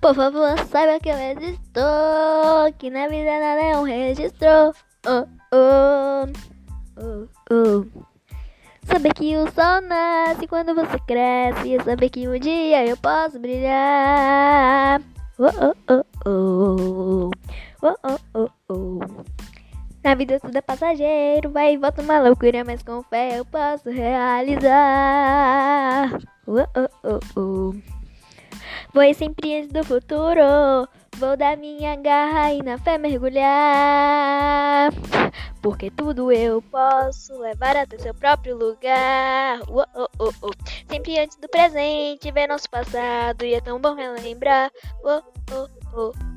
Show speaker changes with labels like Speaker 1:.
Speaker 1: Por favor, saiba que eu existo, que na vida nada é um registro. Uh, uh, uh. Saber que o sol nasce quando você cresce, saber que um dia eu posso brilhar. Uh, uh, uh. Uh, uh, uh, uh. Na vida tudo é passageiro, vai e volta uma loucura, mas com fé eu posso realizar. Uh, uh, uh, uh. Vou sempre antes do futuro, vou dar minha garra e na fé mergulhar. Porque tudo eu posso levar até seu próprio lugar. Uh, uh, uh, uh. Sempre antes do presente, ver nosso passado e é tão bom relembrar. Uh, uh, uh.